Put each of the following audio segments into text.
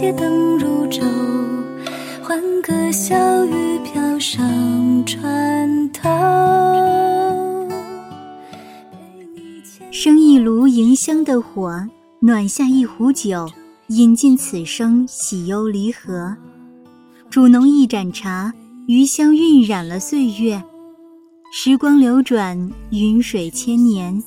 街灯如昼，欢歌笑语飘上船头。生一炉迎香的火，暖下一壶酒，饮尽此生喜忧离合。煮浓一盏茶，余香晕染了岁月。时光流转，云水千年，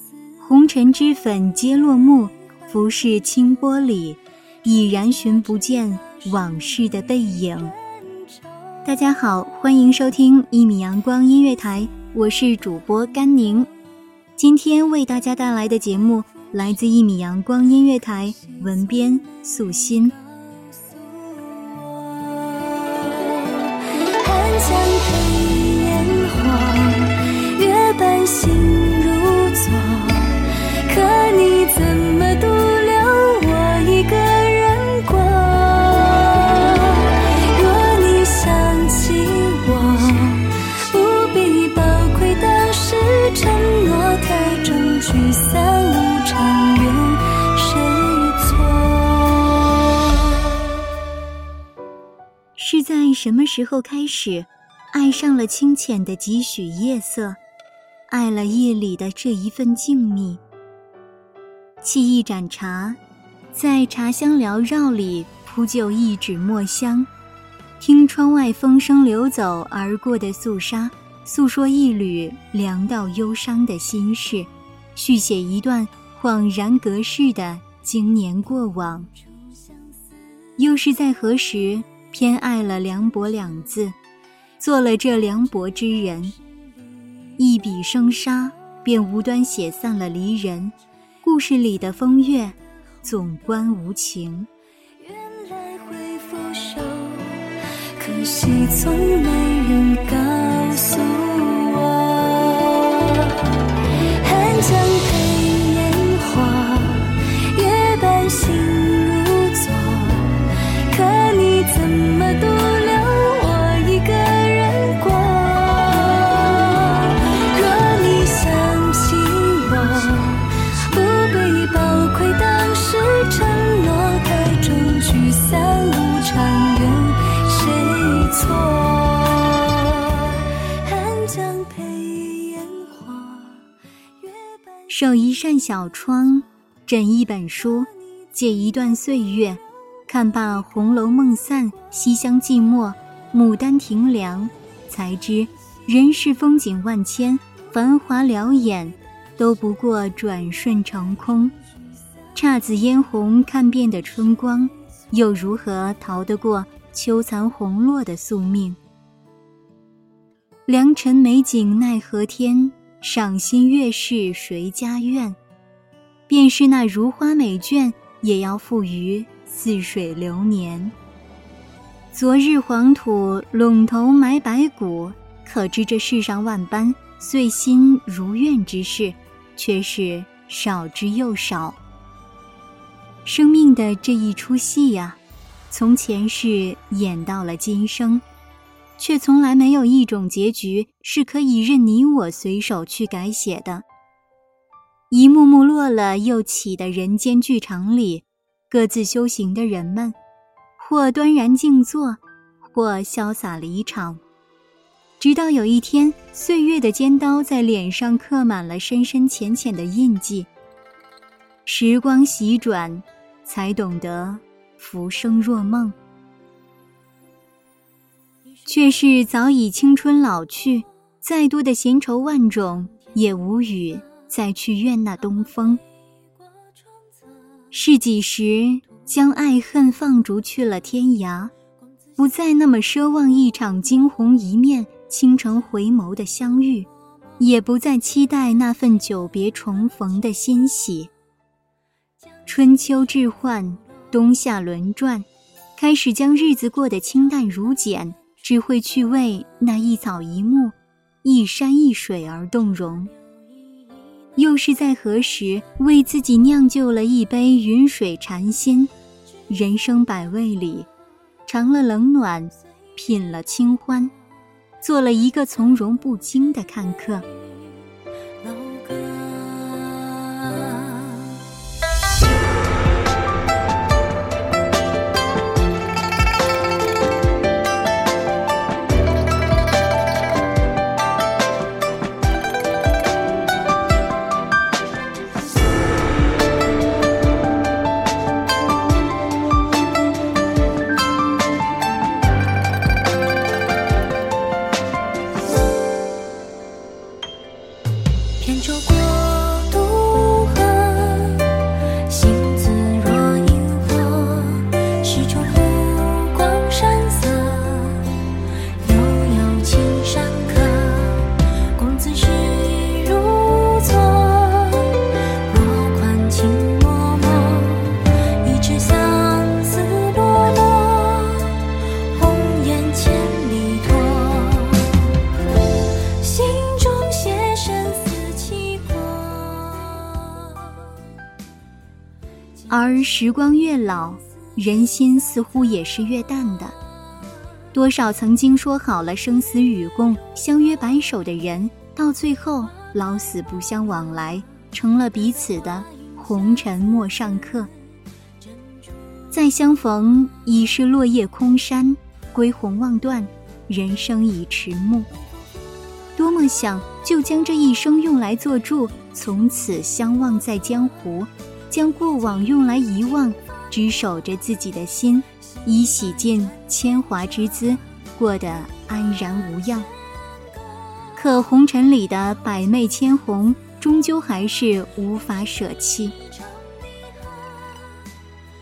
红尘脂粉皆落幕，浮世清波里，已然寻不见往事的背影。大家好，欢迎收听一米阳光音乐台，我是主播甘宁。今天为大家带来的节目来自一米阳光音乐台，文编素心。寒是在什么时候开始，爱上了清浅的几许夜色，爱了夜里的这一份静谧？沏一盏茶，在茶香缭绕里铺就一纸墨香，听窗外风声流走而过的肃杀，诉说一缕凉到忧伤的心事，续写一段恍然隔世的经年过往。又是在何时，偏爱了凉薄两字，做了这凉薄之人？一笔生杀，便无端写散了离人。故事里的风月，总观无情。原来会腐朽，可惜从没人告诉守一扇小窗，枕一本书，借一段岁月，看罢《红楼梦》散，西厢寂寞，牡丹亭凉，才知人世风景万千，繁华撩眼，都不过转瞬成空。姹紫嫣红看遍的春光，又如何逃得过秋残红落的宿命？良辰美景奈何天，赏心悦事谁家院？便是那如花美眷，也要付于似水流年。昨日黄土陇头埋白骨，可知这世上万般遂心如愿之事，却是少之又少。生命的这一出戏呀，从前世演到了今生，却从来没有一种结局是可以任你我随手去改写的。一幕幕落了又起的人间剧场里，各自修行的人们，或端然静坐，或潇洒离场。直到有一天，岁月的尖刀在脸上刻满了深深浅浅的印记。时光洗转，才懂得浮生若梦，却是早已青春老去，再多的闲愁万种也无语。再去怨那东风，是几时将爱恨放逐去了天涯？不再那么奢望一场惊鸿一面、倾城回眸的相遇，也不再期待那份久别重逢的欣喜。春秋置换，冬夏轮转，开始将日子过得清淡如简，只会去为那一草一木、一山一水而动容。又是在何时为自己酿就了一杯云水禅心？人生百味里，尝了冷暖，品了清欢，做了一个从容不惊的看客。而时光越老，人心似乎也是越淡的。多少曾经说好了生死与共、相约白首的人，到最后老死不相往来，成了彼此的红尘陌上客。再相逢已是落叶空山，归鸿望断，人生已迟暮。多么想就将这一生用来做注，从此相忘在江湖。将过往用来遗忘，只守着自己的心，以洗尽铅华之姿，过得安然无恙。可红尘里的百媚千红，终究还是无法舍弃。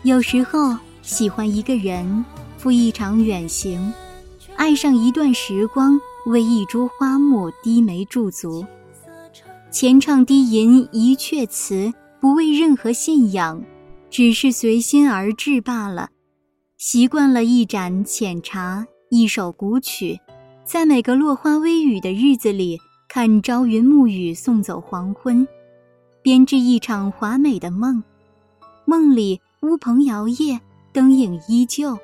有时候喜欢一个人，赴一场远行，爱上一段时光，为一株花木低眉驻足，前唱低吟一阙词。不为任何信仰，只是随心而至罢了。习惯了一盏浅茶，一首古曲，在每个落花微雨的日子里，看朝云暮雨送走黄昏，编织一场华美的梦。梦里乌篷摇曳，灯影依旧。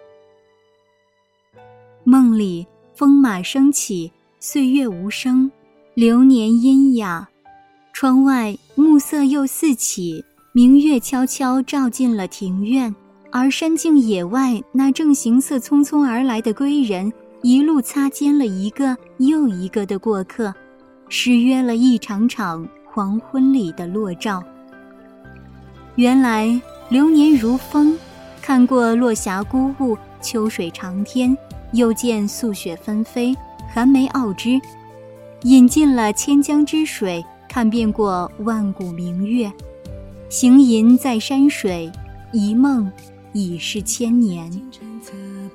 梦里风马升起，岁月无声，流年阴哑。窗外暮色又四起，明月悄悄照进了庭院，而山径野外那正行色匆匆而来的归人，一路擦肩了一个又一个的过客，失约了一场场黄昏里的落照。原来流年如风，看过落霞孤鹜、秋水长天，又见素雪纷飞、寒梅傲枝，饮尽了千江之水。看遍过万古明月，行吟在山水，一梦已是千年。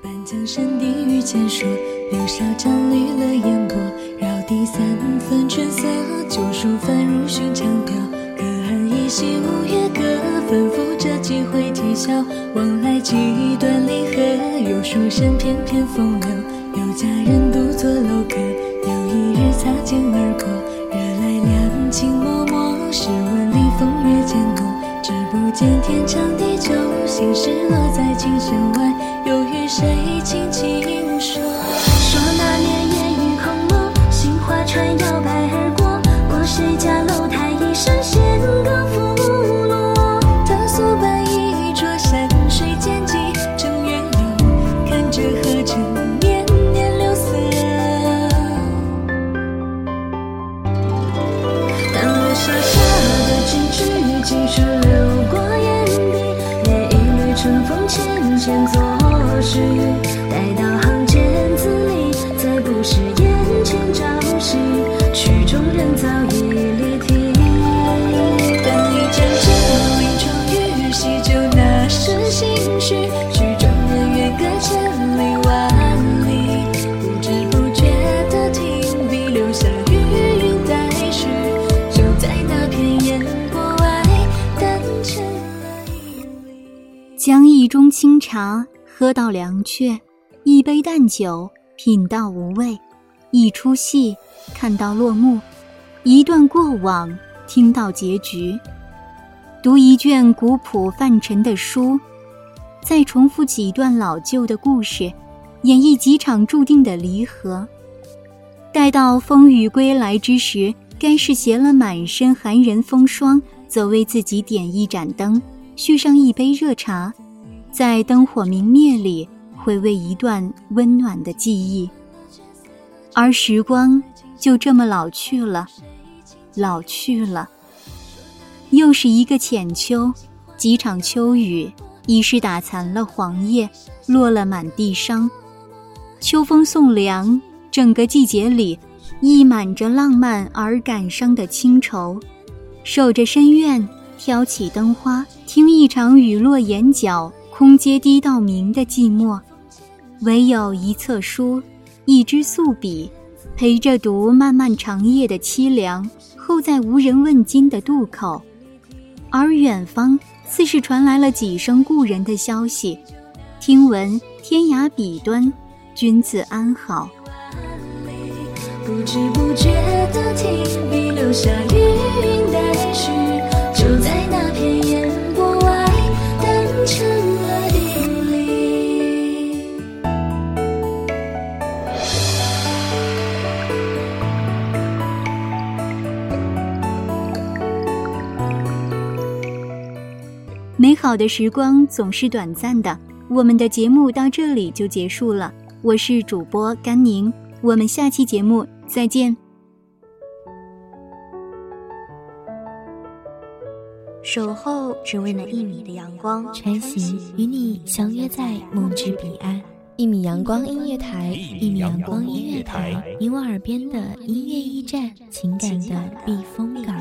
半江山低语浅说，流沙沾绿了烟波，绕堤三分春色，旧书翻入寻常调。隔岸依稀五月歌，反复着几回啼笑。往来几段离合，有书生翩翩风流，有佳人独坐楼阁。有一日擦肩而过，情脉脉。试问里风月渐浓，只不见天长浅浅作茶喝到凉却，一杯淡酒品到无味，一出戏看到落幕，一段过往听到结局。读一卷古朴泛沉的书，再重复几段老旧的故事，演绎几场注定的离合。待到风雨归来之时，该是携了满身寒人风霜，走为自己点一盏灯，续上一杯热茶，在灯火明灭里回味一段温暖的记忆。而时光就这么老去了，老去了。又是一个浅秋，几场秋雨，已是打残了黄叶，落了满地伤。秋风送凉，整个季节里，溢满着浪漫而感伤的清愁。守着深院，挑起灯花，听一场雨落眼角，空阶低到明的寂寞。唯有一册书，一支素笔，陪着读漫漫长夜的凄凉，候在无人问津的渡口。而远方似是传来了几声故人的消息，听闻天涯彼端，君子安好。不知不觉的停笔，留下余韵待续。就在那片烟波外，淡成好的时光总是短暂的，我们的节目到这里就结束了。我是主播甘宁，我们下期节目再见。守候只为那一米的阳光，穿行与你相约在梦之彼岸。一米阳光音乐台，一米阳光音乐台，你我耳边的音乐驿站，情感的避风港。